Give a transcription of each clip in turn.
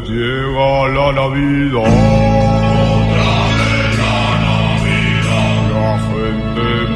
vez llega la Navidad. La gente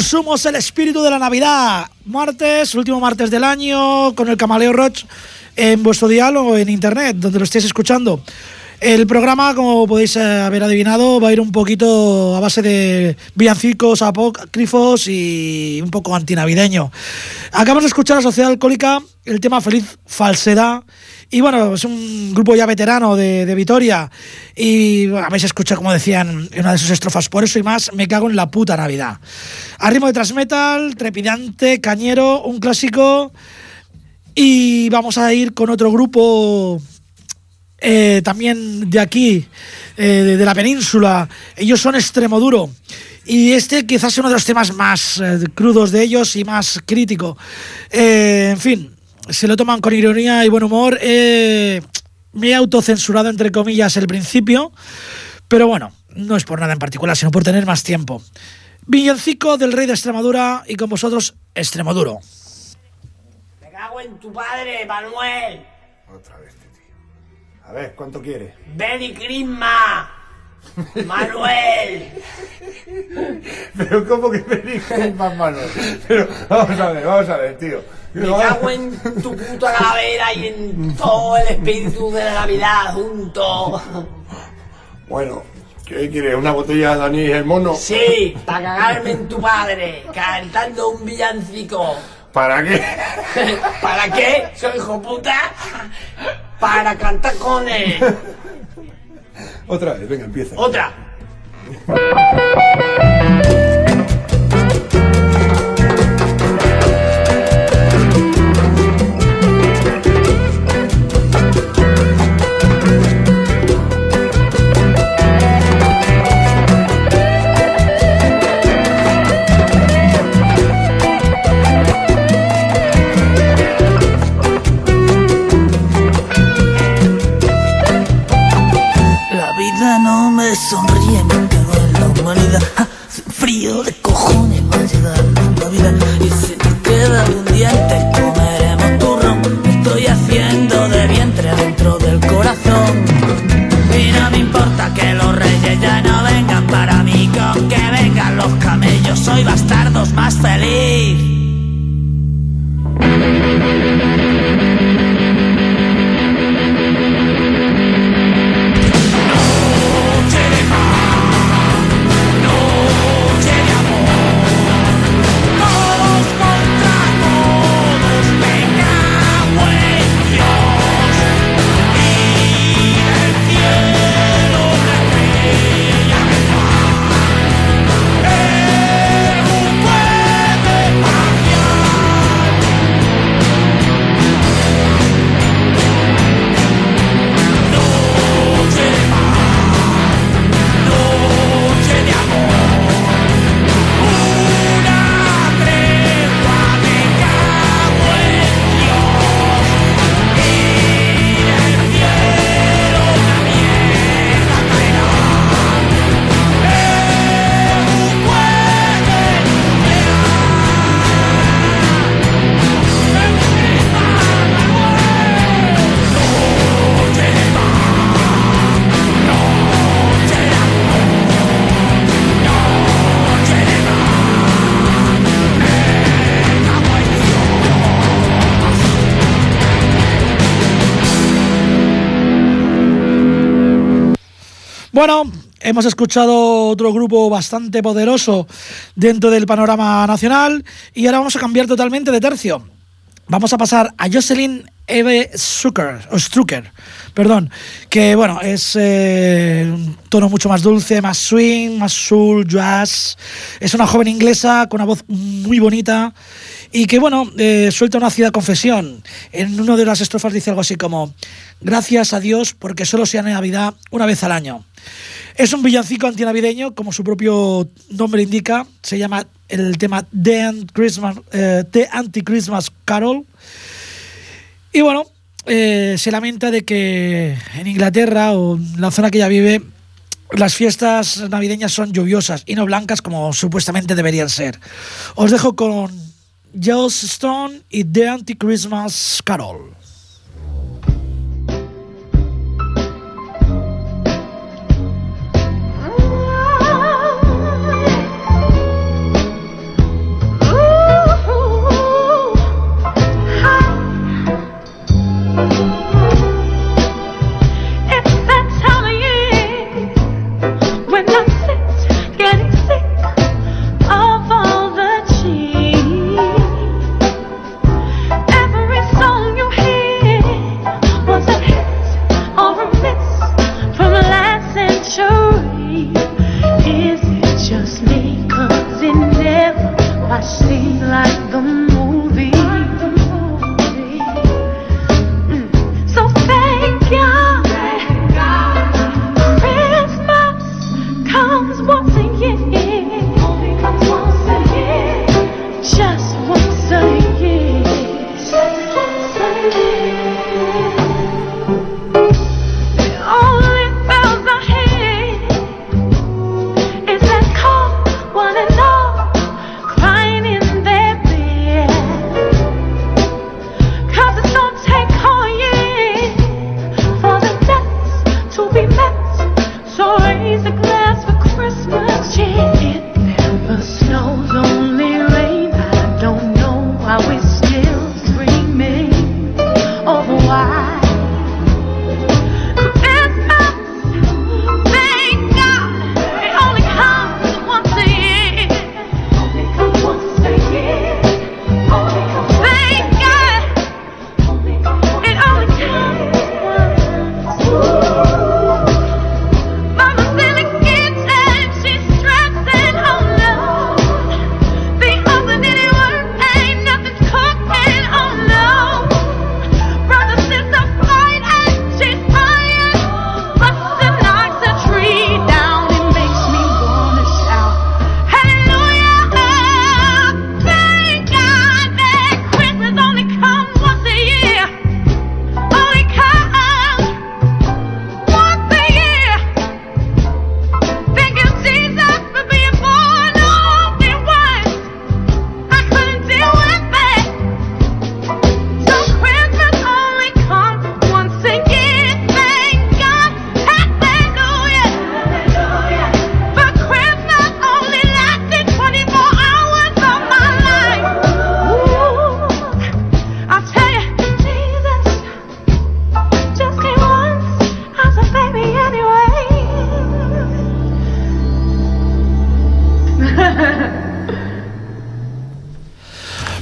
Navidad. El espíritu de la Navidad. Martes, último martes del año, con el Camaleo Roach en vuestro diálogo en internet, donde lo estéis escuchando. El programa, como podéis eh, haber adivinado, va a ir un poquito a base de villancicos, apócrifos y un poco antinavideño. Acabamos de escuchar a Sociedad Alcohólica, el tema Feliz Falsedad. Y bueno, es un grupo ya veterano de, Vitoria. Y bueno, habéis escuchado, como decían una de sus estrofas, por eso y más, me cago en la puta Navidad. A ritmo de transmetal, trepidante, cañero, un clásico. Y vamos a ir con otro grupo eh, también de aquí, eh, de, la península. Ellos son Extremoduro. Y este quizás es uno de los temas más eh, crudos de ellos y más crítico. En fin, se lo toman con ironía y buen humor. Eh, me he autocensurado, entre comillas, el principio. Pero bueno, no es por nada en particular, sino por tener más tiempo. Villancico del Rey de Extremadura y con vosotros, Extremoduro. Me cago en tu padre, Manuel. Otra vez, tío. A ver, ¿cuánto quiere? Benny Crisma. Manuel. Pero ¿cómo que con más manos? Pero vamos a ver, vamos a ver, tío. Me cago en tu puta calavera y en todo el espíritu de la Navidad junto. Bueno, ¿qué quieres? ¿Una botella de anís el mono? Sí, para cagarme en tu padre, cantando un villancico. ¿Para qué? ¿Para qué? Soy hijo puta. Para cantar con él. Otra vez, venga, empieza. Otra. Me sonríe, me cago en la humanidad. Ah, frío de cojones va a llegar la vida. Y si te queda un diente, comeremos turrón. Estoy haciendo de vientre dentro del corazón. Y no me importa que los reyes ya no vengan para mí, con que vengan los camellos. Soy bastardos más feliz. Bueno, hemos escuchado otro grupo bastante poderoso dentro del panorama nacional y ahora vamos a cambiar totalmente de tercio. Vamos a pasar a Jocelyn Eve Zucker, o Strucker, perdón, que bueno, es eh, un tono mucho más dulce, más swing, más soul, jazz. Es una joven inglesa con una voz muy bonita y que bueno, eh, suelta una ácida confesión. En una de las estrofas dice algo así como, gracias a Dios porque solo sea Navidad una vez al año. Es un villancico antinavideño, como su propio nombre indica, se llama el tema The, Ant- Christmas, eh, The Anti-Christmas Carol. Y bueno, eh, se lamenta de que en Inglaterra o en la zona que ella vive, las fiestas navideñas son lluviosas y no blancas como supuestamente deberían ser. Os dejo con Giles Stone y The Anti-Christmas Carol.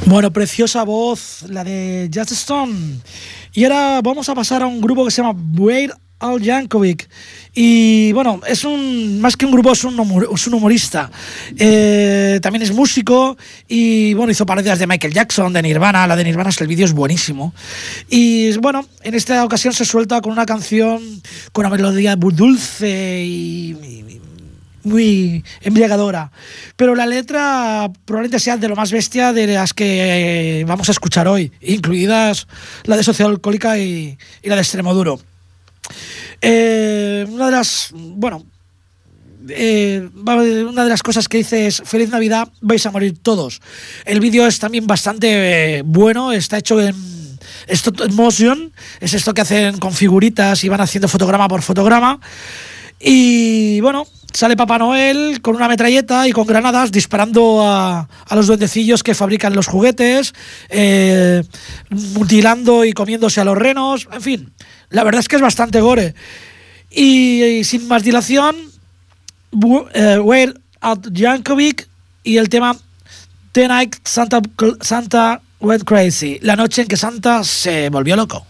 Bueno, preciosa voz, la de Just Stone. Y ahora vamos a pasar a un grupo que se llama Wade Al Jankovic. Y bueno, es un más que un grupo, es un, humorista. Eh, también es músico y bueno, hizo parodias de Michael Jackson, de Nirvana. La de Nirvana, el vídeo es buenísimo. Y bueno, en esta ocasión se suelta con una canción con una melodía dulce y muy embriagadora. Pero la letra probablemente sea de lo más bestia de las que eh, vamos a escuchar hoy, incluidas la de Sociedad Alcohólica y, la de Extremoduro. Eh, una de las. Bueno. eh, una de las cosas que dice es Feliz Navidad, vais a morir todos. El vídeo es también bastante eh, bueno, está hecho en stop motion, es esto que hacen con figuritas y van haciendo fotograma por fotograma. Y bueno, sale Papá Noel con una metralleta y con granadas disparando a, a los duendecillos que fabrican los juguetes, eh, mutilando y comiéndose a los renos, en fin, la verdad es que es bastante gore. Y, sin más dilación, Bu- eh, Weird Al Yankovic y el tema The Night Santa, Santa Went Crazy, la noche en que Santa se volvió loco.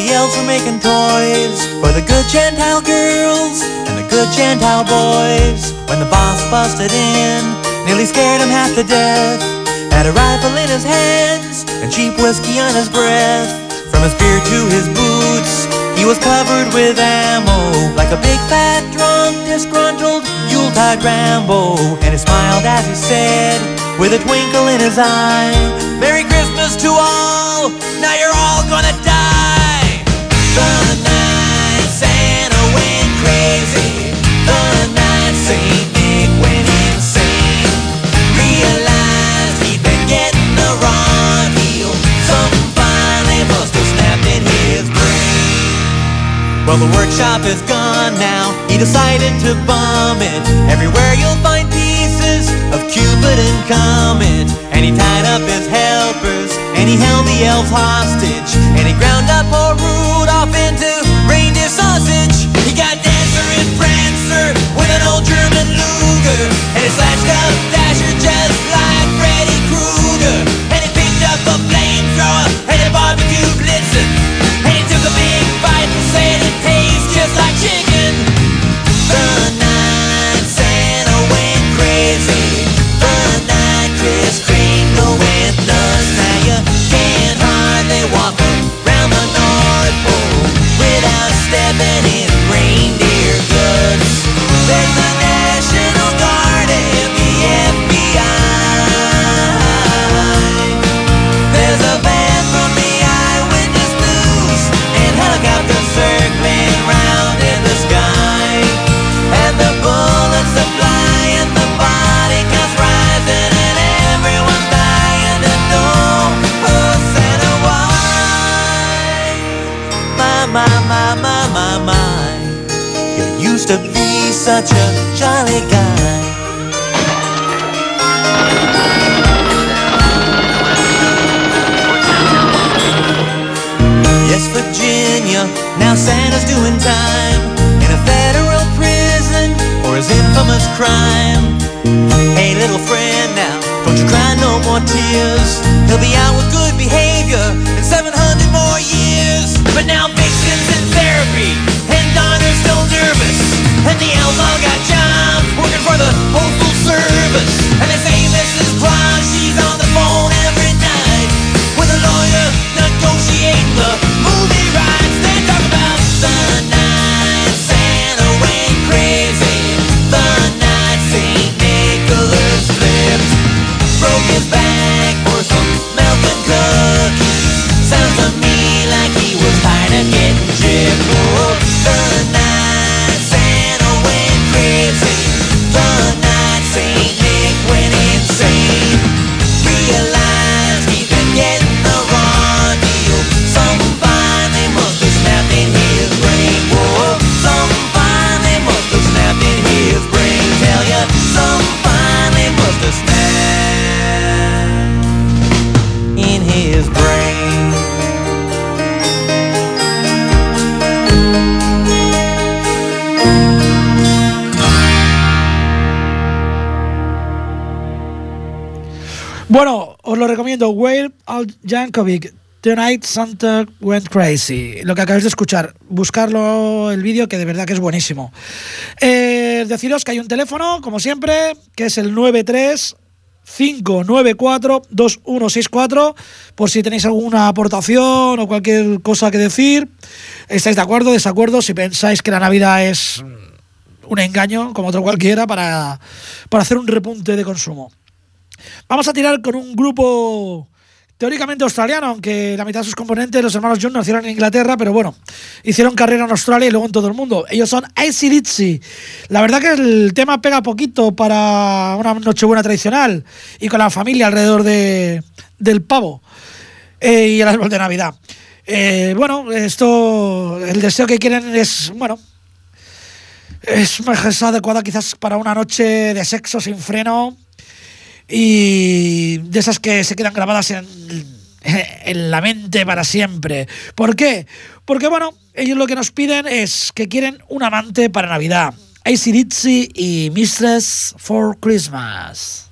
The elves were making toys for the good Gentile girls and the good Gentile boys. When the boss busted in, nearly scared him half to death. Had a rifle in his hands and cheap whiskey on his breath. From his beard to his boots, he was covered with ammo, like a big fat drunk, disgruntled Yuletide Rambo. And he smiled as he said, with a twinkle in his eye, Merry Christmas to all, now Well, the workshop is gone now. He decided to bomb it. Everywhere you'll find pieces of Cupid and Comet. And he tied up his helpers, and he held the elves hostage. And he ground up poor Rudolph into reindeer sausage. He got Dancer and Prancer with an old German Luger. And he slashed up Dasher just like Freddy Krueger. And he picked up a flamethrower, to be such a jolly guy. Yes, Virginia, now Santa's doing time in a federal prison for his infamous crime. Hey, little friend, now don't you cry no more tears. Recomiendo. Weird Al Jankovic. Tonight Santa Went Crazy. Lo que acabáis de escuchar. Buscarlo el vídeo que de verdad que es buenísimo. Eh, deciros que hay un teléfono, como siempre, que es el 93 594 2164 por si tenéis alguna aportación o cualquier cosa que decir. ¿Estáis de acuerdo, desacuerdo? Si pensáis que la Navidad es un engaño, como otro cualquiera, para, para hacer un repunte de consumo. Vamos a tirar con un grupo teóricamente australiano, aunque la mitad de sus componentes, los hermanos John, nacieron en Inglaterra, pero bueno, hicieron carrera en Australia y luego en todo el mundo. Ellos son ACDC. La verdad que el tema pega poquito para una Nochebuena tradicional y con la familia alrededor de, del pavo eh, y el árbol de Navidad. Eh, bueno, esto, el deseo que quieren es, bueno, es más adecuada quizás para una noche de sexo sin freno y de esas que se quedan grabadas en, en la mente para siempre. ¿Por qué? Porque bueno, ellos lo que nos piden es que quieren un amante para Navidad. ACDC y Mistress for Christmas.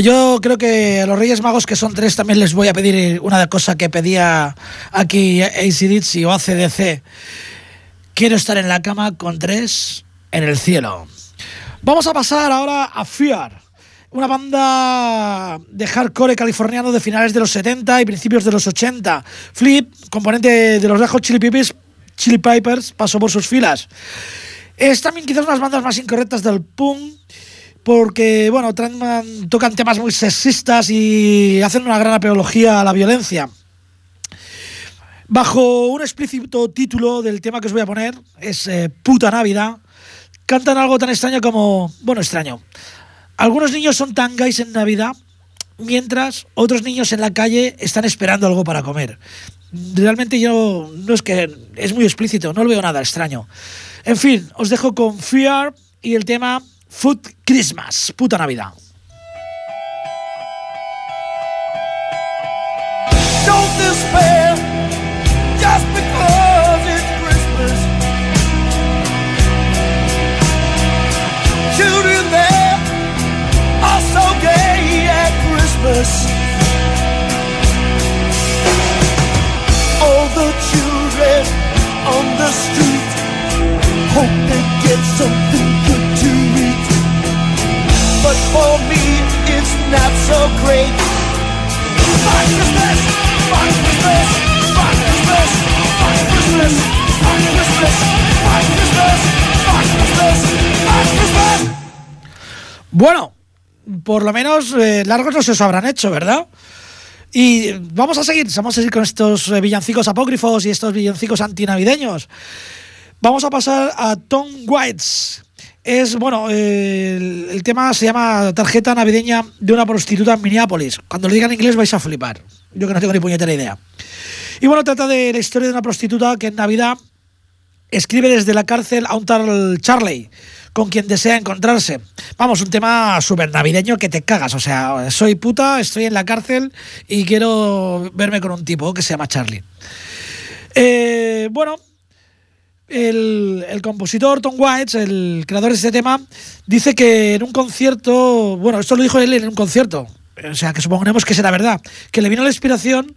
Yo creo que a los Reyes Magos, que son tres, también les voy a pedir una cosa que pedía aquí ACDC o ACDC. Quiero estar en la cama con tres en el cielo. Vamos a pasar ahora a Fear, una banda de hardcore californiano de finales de los 70 y principios de los 80. Flip, componente de los Red Hot Chili Peppers, Chili Pipers, pasó por sus filas. Es también quizás unas bandas más incorrectas del punk, porque bueno, traen- tocan temas muy sexistas y hacen una gran apología a la violencia. Bajo un explícito título del tema que os voy a poner, es eh, Puta Navidad, cantan algo tan extraño como, bueno, extraño. Algunos niños son tan gays en Navidad, mientras otros niños en la calle están esperando algo para comer. Realmente yo no es que es muy explícito, no lo veo nada extraño. En fin, os dejo con Fear y el tema Food Christmas, puta Navidad. Don't despair just because it's Christmas. Children there are so gay at Christmas. All the children on the street hope they get something. but for me it's not so great. Bueno, por lo menos eh, largos no se os habrán hecho, ¿verdad? Y vamos a seguir, vamos a seguir con estos eh, villancicos apócrifos y estos villancicos antinavideños. Vamos a pasar a Tom Waits, es, bueno, el, tema se llama Tarjeta navideña de una prostituta en Minneapolis. Cuando lo diga en inglés vais a flipar. Yo que no tengo ni puñetera idea. Y bueno, trata de la historia de una prostituta que en Navidad escribe desde la cárcel a un tal Charlie, con quien desea encontrarse. Vamos, un tema súper navideño que te cagas. O sea, soy puta, estoy en la cárcel y quiero verme con un tipo que se llama Charlie. Eh, bueno, el, compositor Tom Waits, el creador de este tema, dice que en un concierto, bueno, esto lo dijo él en un concierto, o sea, que suponemos que será verdad, que le vino la inspiración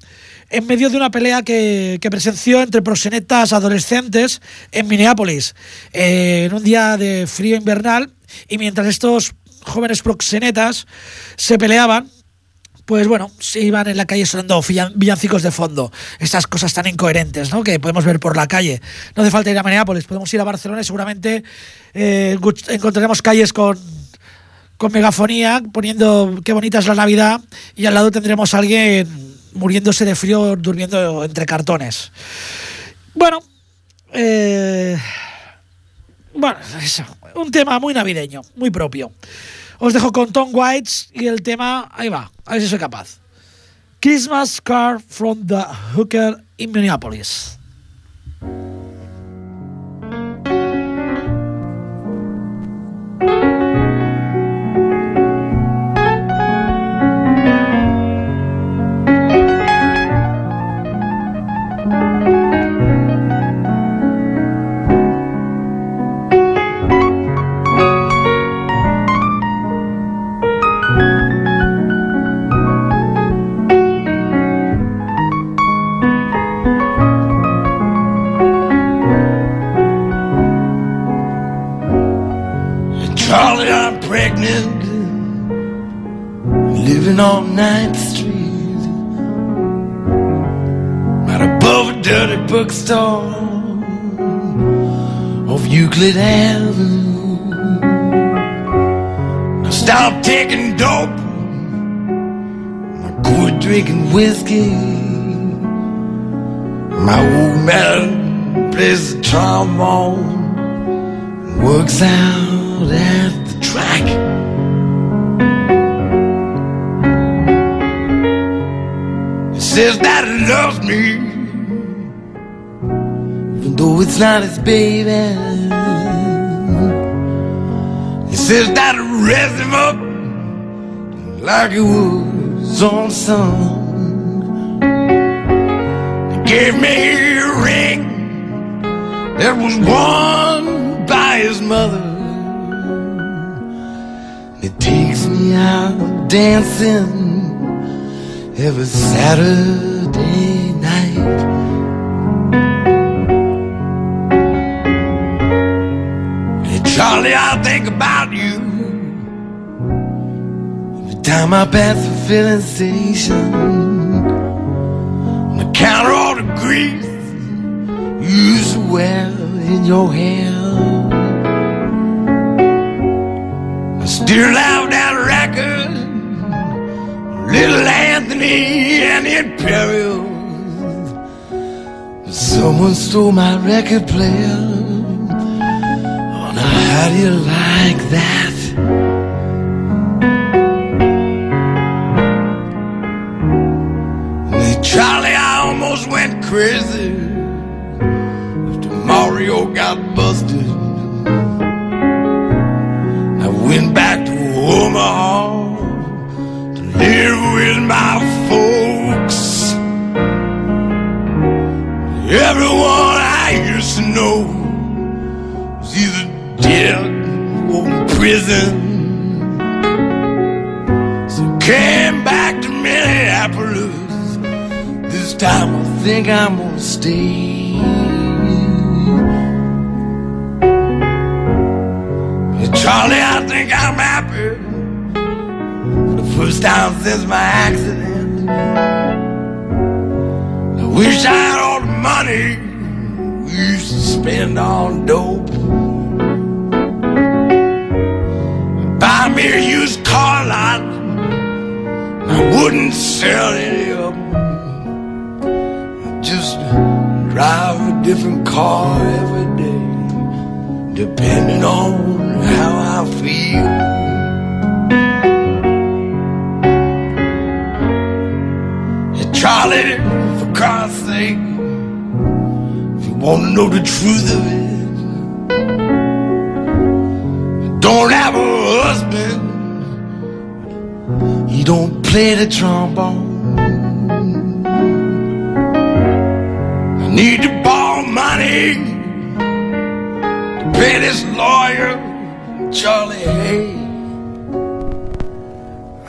en medio de una pelea que, que presenció entre proxenetas adolescentes en Minneapolis, eh, en un día de frío invernal, y mientras estos jóvenes proxenetas se peleaban, pues bueno, se iban en la calle sonando villan- villancicos de fondo. Estas cosas tan incoherentes, ¿no? Que podemos ver por la calle. No hace falta ir a Minneapolis, podemos ir a Barcelona y seguramente eh, encontraremos calles con, con megafonía poniendo qué bonita es la Navidad y al lado tendremos a alguien muriéndose de frío durmiendo entre cartones. Bueno, eh, bueno, eso, un tema muy navideño, muy propio. Os dejo con Tom Whites y el tema, ahí va, a ver si soy capaz. Christmas Card from the Hooker in Minneapolis. Bookstore off Euclid Avenue. I stopped taking dope, I quit drinking whiskey. My old man plays the trombone works out at the track. Says that he loves me, though it's not his baby. He says that he raised him up like he was on song. He gave me a ring that was worn by his mother. It takes me out dancing every Saturday night. Charlie, I think about you every time I pass the filling station. On account of all the grease to wear in your hair. I still have that record, Little Anthony and the Imperials. Someone stole my record player. How do you like that? Charlie, I almost went crazy prison. So came back to Minneapolis. This time I think I'm gonna stay. Charlie, I think I'm happy for the first time since my accident. I wish I had all the money we used to spend on dope. Buy me a used car lot. I wouldn't sell any of them. I'd just drive a different car every day, depending on how I feel. Charlie, for Christ's sake, if you want to know the truth of it, don't have a husband. He don't play the trombone. I need to borrow money to pay this lawyer, Charlie Hay.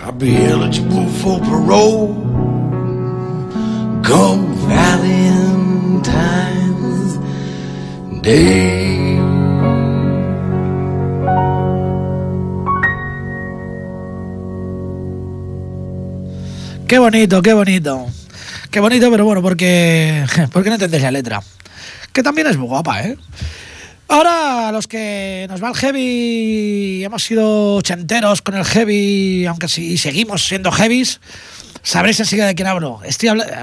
I'll be eligible for parole come Valentine's Day. Bonito, qué bonito. Qué bonito, pero bueno, porque, porque no entendéis la letra. Que también es muy guapa, ¿eh? Ahora, los que nos va el heavy, hemos sido ochenteros con el heavy, aunque si seguimos siendo heavies, sabréis enseguida de quién hablo.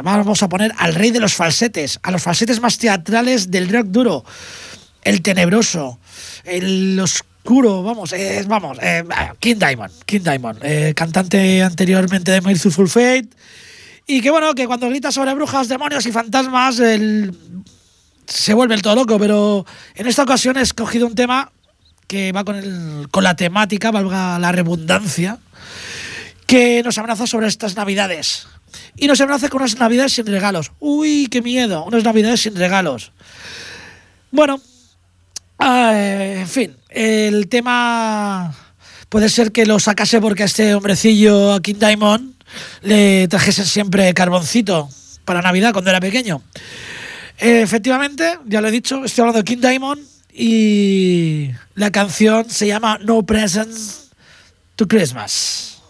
Vamos a poner al rey de los falsetes, a los falsetes más teatrales del rock duro, el tenebroso, el oscuro, vamos, eh, vamos, eh, King Diamond, King Diamond, eh, cantante anteriormente de Merciful Fate, y que bueno, que cuando grita sobre brujas, demonios y fantasmas, el se vuelve el todo loco, pero en esta ocasión he escogido un tema que va con, el, con la temática, valga la redundancia, que nos amenaza sobre estas navidades. Y nos amenaza con unas navidades sin regalos. Uy, qué miedo, unas navidades sin regalos. Bueno, ah, en fin, el tema puede ser que lo sacase porque a este hombrecillo, a King Diamond, le trajesen siempre carboncito para Navidad cuando era pequeño. Efectivamente, ya lo he dicho, estoy hablando de King Diamond y la canción se llama No Presents to Christmas.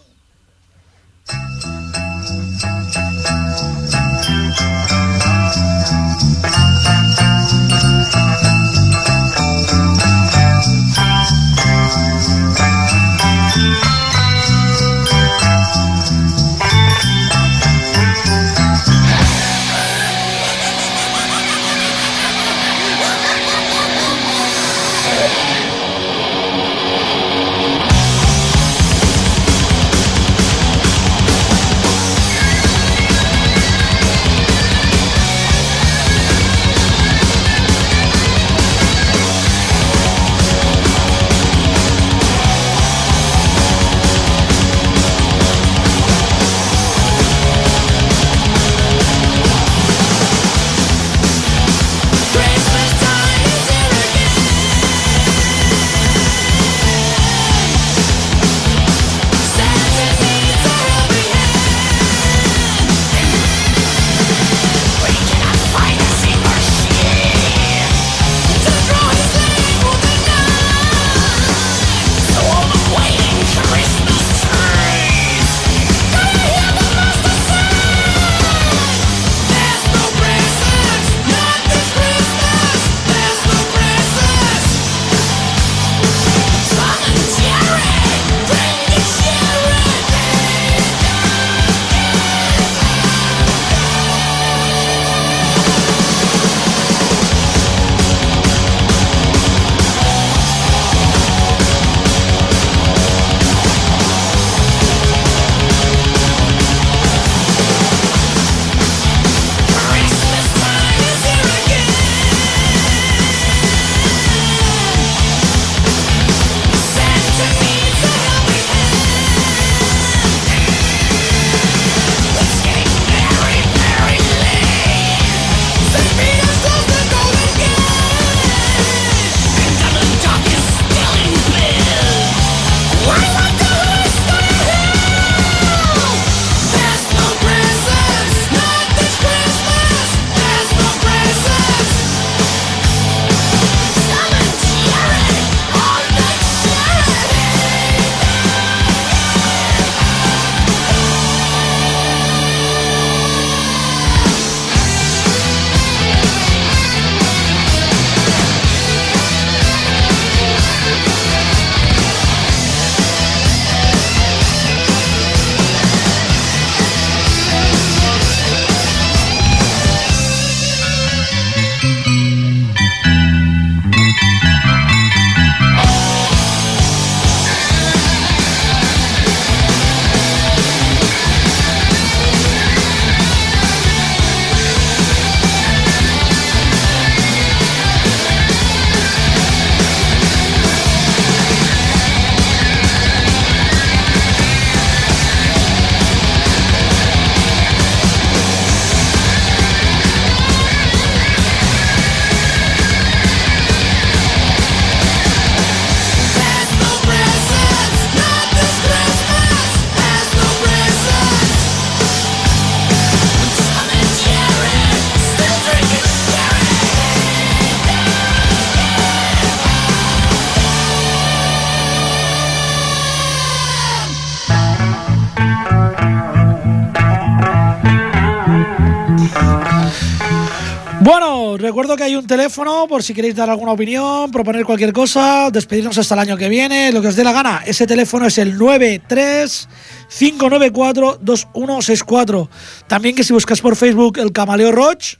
Recuerdo que hay un teléfono por si queréis dar alguna opinión, proponer cualquier cosa, despedirnos hasta el año que viene, lo que os dé la gana. Ese teléfono es el 93-594-2164. También que si buscas por Facebook el Camaleo Roach,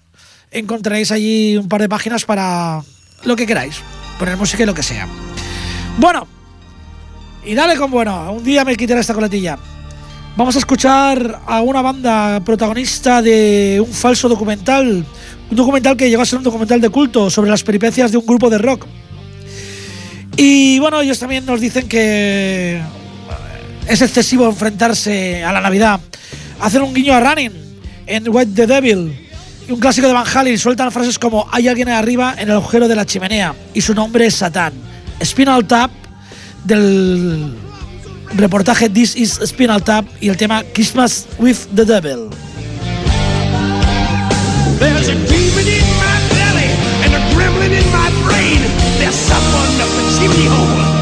encontraréis allí un par de páginas para lo que queráis, poner música y lo que sea. Bueno, y dale con bueno, un día me quitaré esta coletilla. Vamos a escuchar a una banda protagonista de un falso documental. Un documental que llegó a ser un documental de culto sobre las peripecias de un grupo de rock. Y bueno, ellos también nos dicen que es excesivo enfrentarse a la Navidad. Hacen un guiño a Running en White the Devil. Un clásico de Van Halen sueltan frases como hay alguien arriba en el agujero de la chimenea y su nombre es Satán. Spinal Tap del reportaje This is Spinal Tap y el tema Christmas with the Devil. 心里后悔。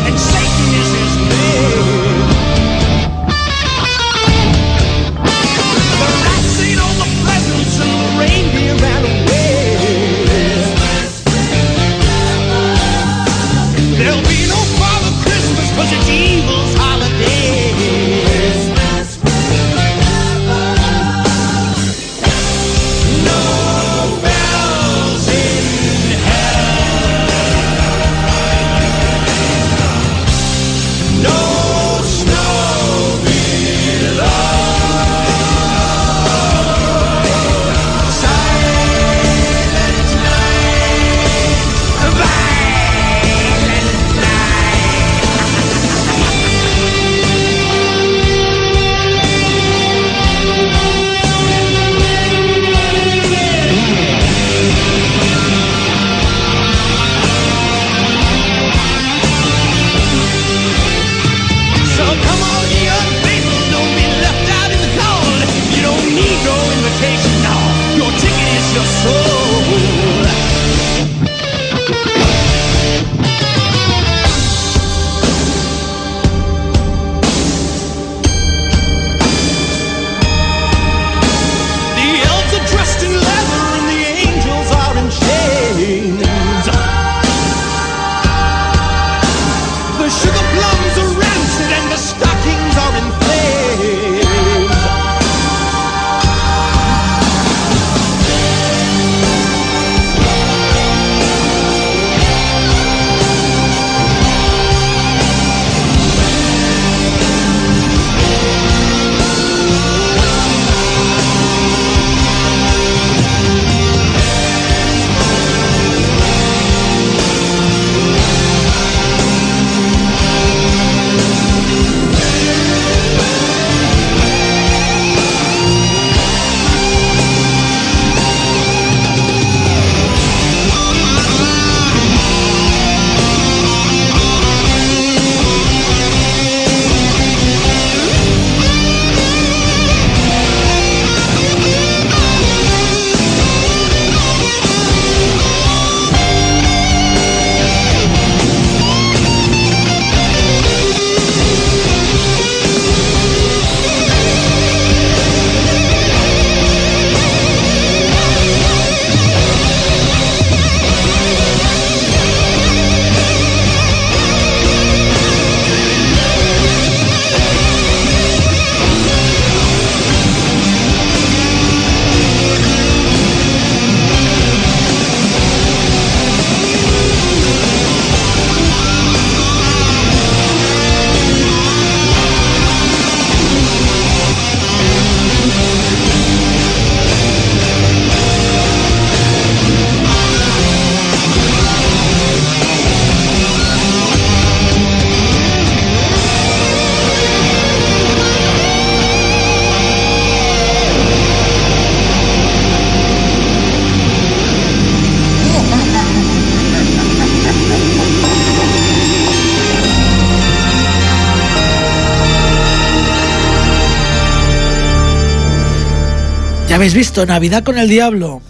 Habéis visto, Navidad con el Diablo.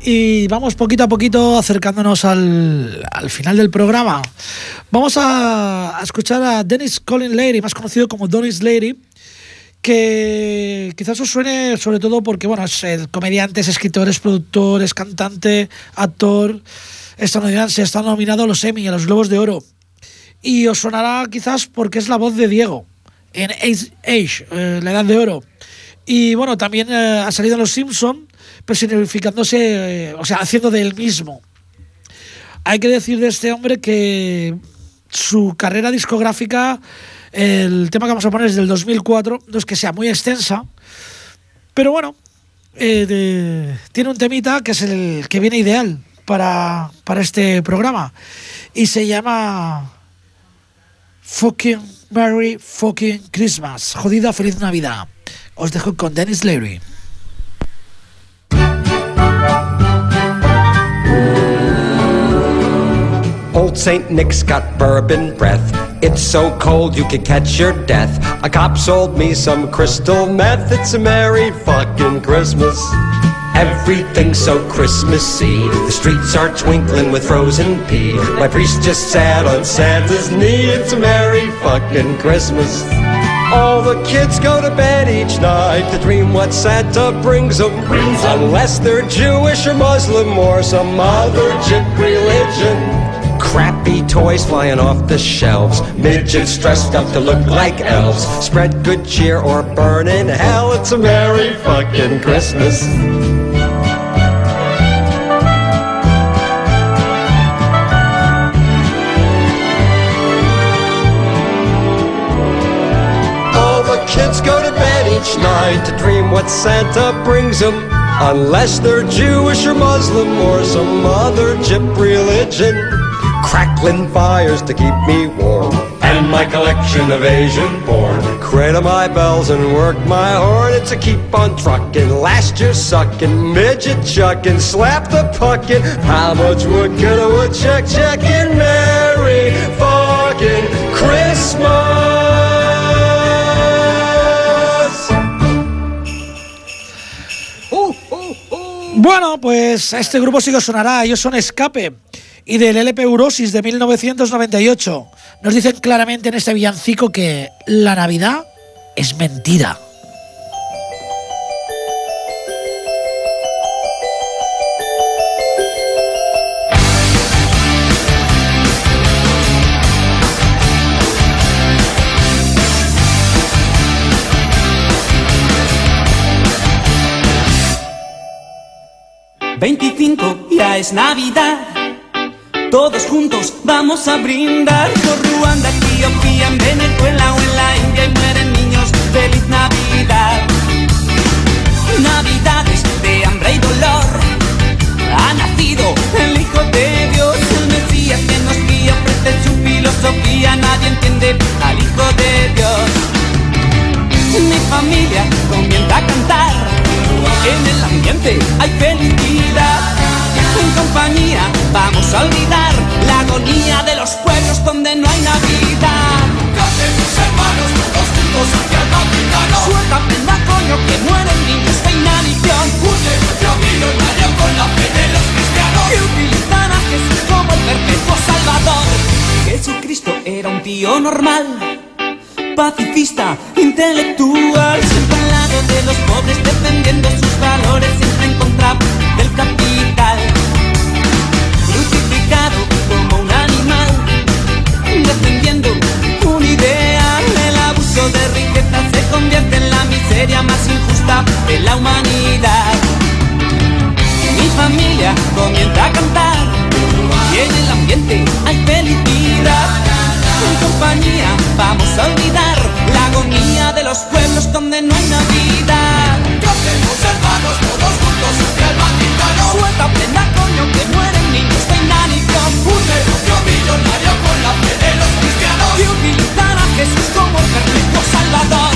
Y vamos poquito a poquito acercándonos al, al final del programa. Vamos a, escuchar a Dennis Colin Lady, más conocido como Donis Lady, que quizás os suene sobre todo porque, bueno, es comediante, es escritor, es productor, es cantante, actor estadounidense, está nominado a los Emmy, a los Globos de Oro. Y os sonará quizás porque es la voz de Diego en Age, Age, eh, la Edad de Oro. Y bueno, también eh, ha salido en Los Simpson, personificándose, eh, o sea, haciendo de él mismo. Hay que decir de este hombre que su carrera discográfica, el tema que vamos a poner es del 2004, no es que sea muy extensa, pero bueno, eh, tiene un temita que es el que viene ideal para, para este programa y se llama Fucking Merry Fucking Christmas. Jodida Feliz Navidad. Os dejo con Dennis Leary. Old St. Nick's got bourbon breath. It's so cold you could catch your death. A cop sold me some crystal meth. It's a merry fucking Christmas. Everything's so Christmassy. The streets are twinkling with frozen pea. My priest just sat on Santa's knee. It's a merry fucking Christmas. All the kids go to bed each night to dream what Santa brings them. Unless they're Jewish or Muslim or some other jip religion. Crappy toys flying off the shelves. Midgets dressed up to look like elves. Spread good cheer or burn in hell. It's a merry fucking Christmas. Each night to dream what Santa brings them. Unless they're Jewish or Muslim or some other jip religion. Crackling fires to keep me warm. And my collection of Asian porn. Cradle my bells and work my horn. It's a keep on trucking. Last year sucking. Midget chucking. Slap the puckin'. How much wood could a woodchuck checking? Merry fucking Christmas. Bueno, pues este grupo sí que sonará. Ellos son Escape y del LP Eurosis de 1998. Nos dicen claramente en este villancico que la Navidad es mentira. Veinticinco, ya es Navidad. Todos juntos vamos a brindar por Ruanda, Etiopía, en Venezuela o en la India y mueren niños. ¡Feliz Navidad! Navidades de hambre y dolor. Ha nacido el Hijo de agonía de los pueblos donde no hay Navidad. Cantemos hermanos, todos juntos hacia el Vaticano. Suelta prenda coño que mueren niños de inanición. Un negocio millonario con la fe de los cristianos. Que utilizan a Jesús como el perpetuo salvador. Jesucristo era un tío normal. Pacifista, intelectual, siempre al lado de los pobres, defendiendo sus valores, siempre en contra del capital. Crucificado defendiendo un ideal. El abuso de riqueza se convierte en la miseria más injusta de la humanidad. Mi familia comienza a cantar y en el ambiente hay felicidad. En compañía vamos a olvidar la agonía de los pueblos donde no hay Navidad. Cantemos hermanos, todos juntos hacia el Vaticano. Suelta prenda coño que mueren niños de inanición. Un negocio millonario con la fe de utilizar a Jesús como el perpetuo salvador.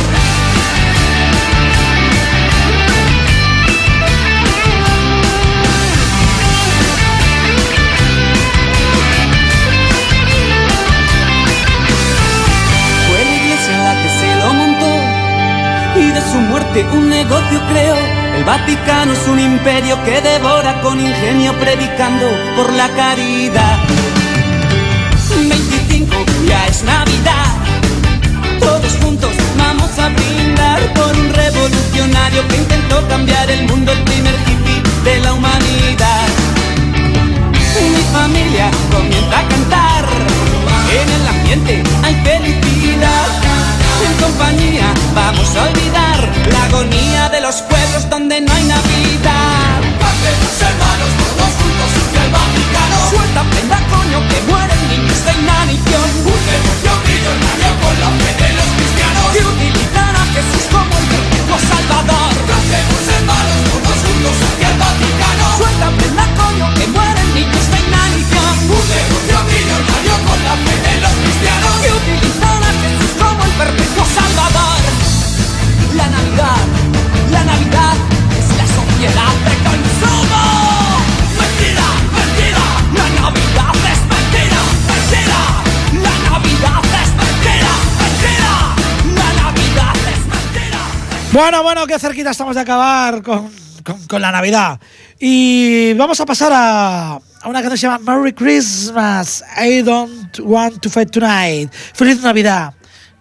Fue la iglesia la que se lo montó y de su muerte un negocio creó. El Vaticano es un imperio que devora con ingenio predicando por la caridad ya es Navidad. Todos juntos vamos a brindar por un revolucionario que intentó cambiar el mundo, el primer hippie de la humanidad. Mi familia comienza a cantar, en el ambiente hay felicidad. En compañía vamos a olvidar la agonía de los pueblos donde no hay Navidad. Hermanos, todos juntos. Suelta prenda, coño, que mueren niños de inanición la fe de los cristianos y utilizar a Jesús como el verdadero salvador. Cantemos hermanos todos juntos hacia el Vaticano. Suéltame la coño que mueren niños de inanición. Un negocio millonario con la fe de los cristianos Bueno, bueno, qué cerquita estamos de acabar con, con- con la Navidad. Y vamos a pasar a, a una canción que se llama Merry Christmas. I don't want to fight tonight. Feliz Navidad.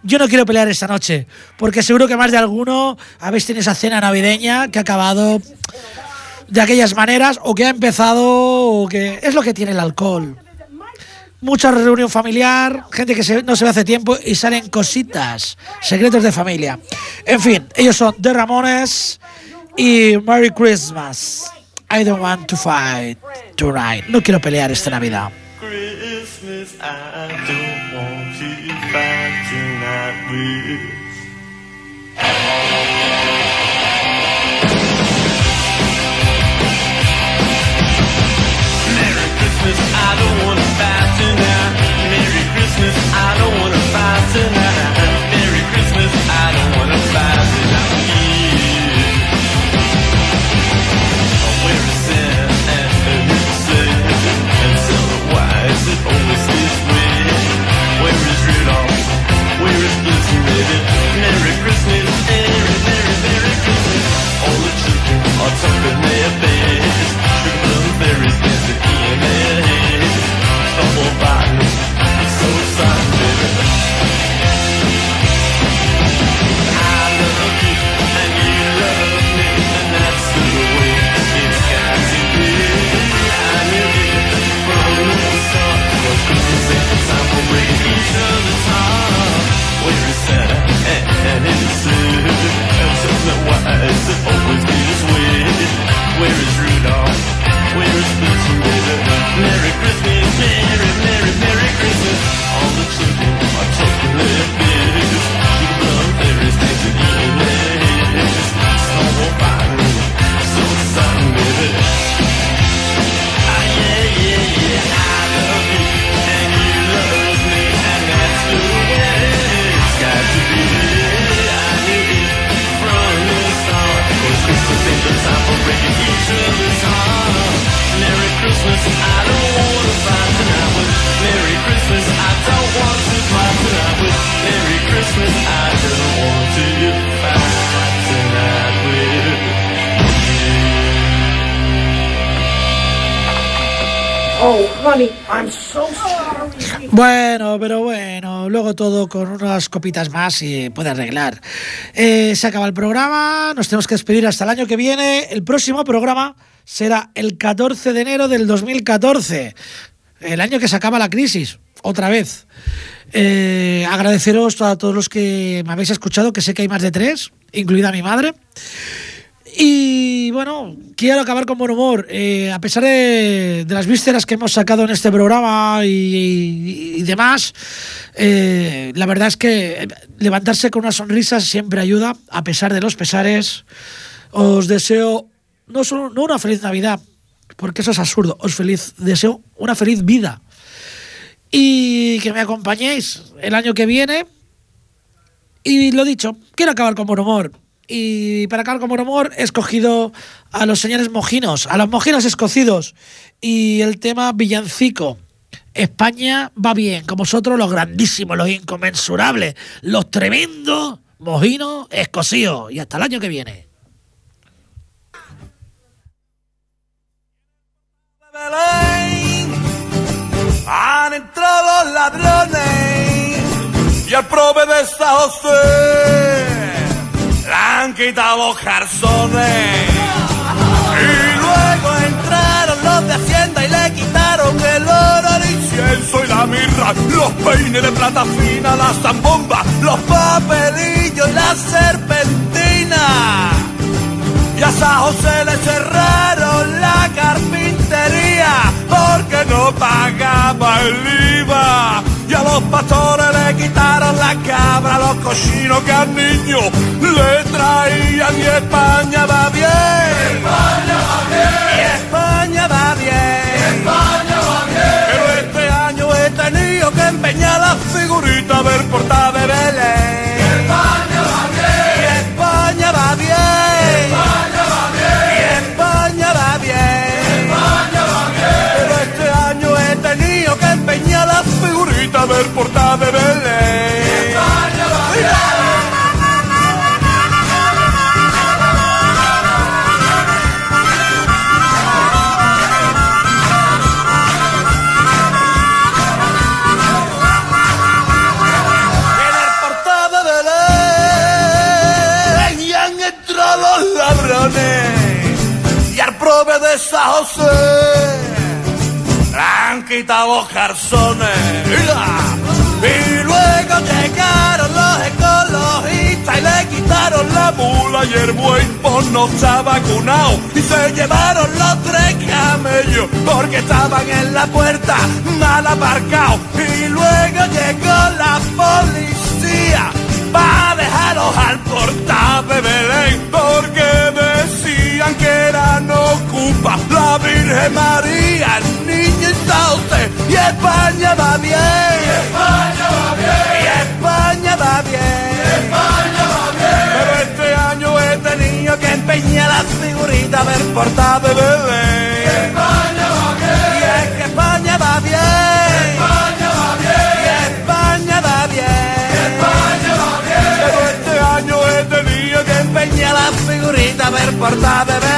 Yo no quiero pelear esta noche, porque seguro que más de alguno habéis tenido esa cena navideña que ha acabado de aquellas maneras o que ha empezado o que es lo que tiene el alcohol. Mucha reunión familiar, gente que se- no se ve hace tiempo y salen cositas, secretos de familia. En fin, ellos son The Ramones y Merry Christmas. I don't want to fight tonight. No quiero pelear esta Navidad. Christmas, I don't want to fight tonight with. I don't wanna fight I don't wanna fight tonight. Where Bueno, pero bueno, luego todo con unas copitas más y puede arreglar. Eh, se acaba el programa, nos tenemos que despedir hasta el año que viene. El próximo programa será el 14 de enero del 2014, el año que se acaba la crisis, otra vez. Eh, agradeceros a todos los que me habéis escuchado, que sé que hay más de tres, incluida mi madre. Y bueno, quiero acabar con buen humor. Eh, a pesar de, las vísceras que hemos sacado en este programa y, demás, eh, la verdad es que levantarse con una sonrisa siempre ayuda, a pesar de los pesares. Os deseo no solo no una feliz Navidad, porque eso es absurdo. Os feliz, deseo una feliz vida. Y que me acompañéis el año que viene y lo dicho, quiero acabar con buen humor. Y para acabar con buen he escogido a los señores mojinos, a los mojinos escocidos. Y el tema villancico. España va bien, con vosotros los grandísimos, los inconmensurables, los tremendos mojinos escocidos. Y hasta el año que viene. Han entrado los ladrones y al prove de San José quitado los calzones. Y luego entraron los de Hacienda y le quitaron el oro, el incienso y la mirra, los peines de plata fina, la zambomba, los papelillos la serpentina. Y a San José le cerraron la carpintería porque no pagaba el IVA. A los pastores le quitaron la cabra, los cochinos que al niño le traían. Y España va bien. España va bien. Y España va bien. España va bien. Pero este año he tenido que empeñar la figurita del portal de Belén. España va bien. haber portado de Belén. ladrones y al prove de San José. Y luego llegaron los ecologistas y le quitaron la mula y el buey por no está vacunado. Y se llevaron los tres camellos porque estaban en la puerta mal aparcados. Y luego llegó la policía para dejarlos al María, niña entonces, y España va bien. Y España va bien. España va bien. España va bien. Pero este año he tenido que empeñar la figuritas del portable de bebé. España va bien. Y España va bien. España va bien. España va bien. Pero este año he tenido que empeñar la figuritas del portable de bebé.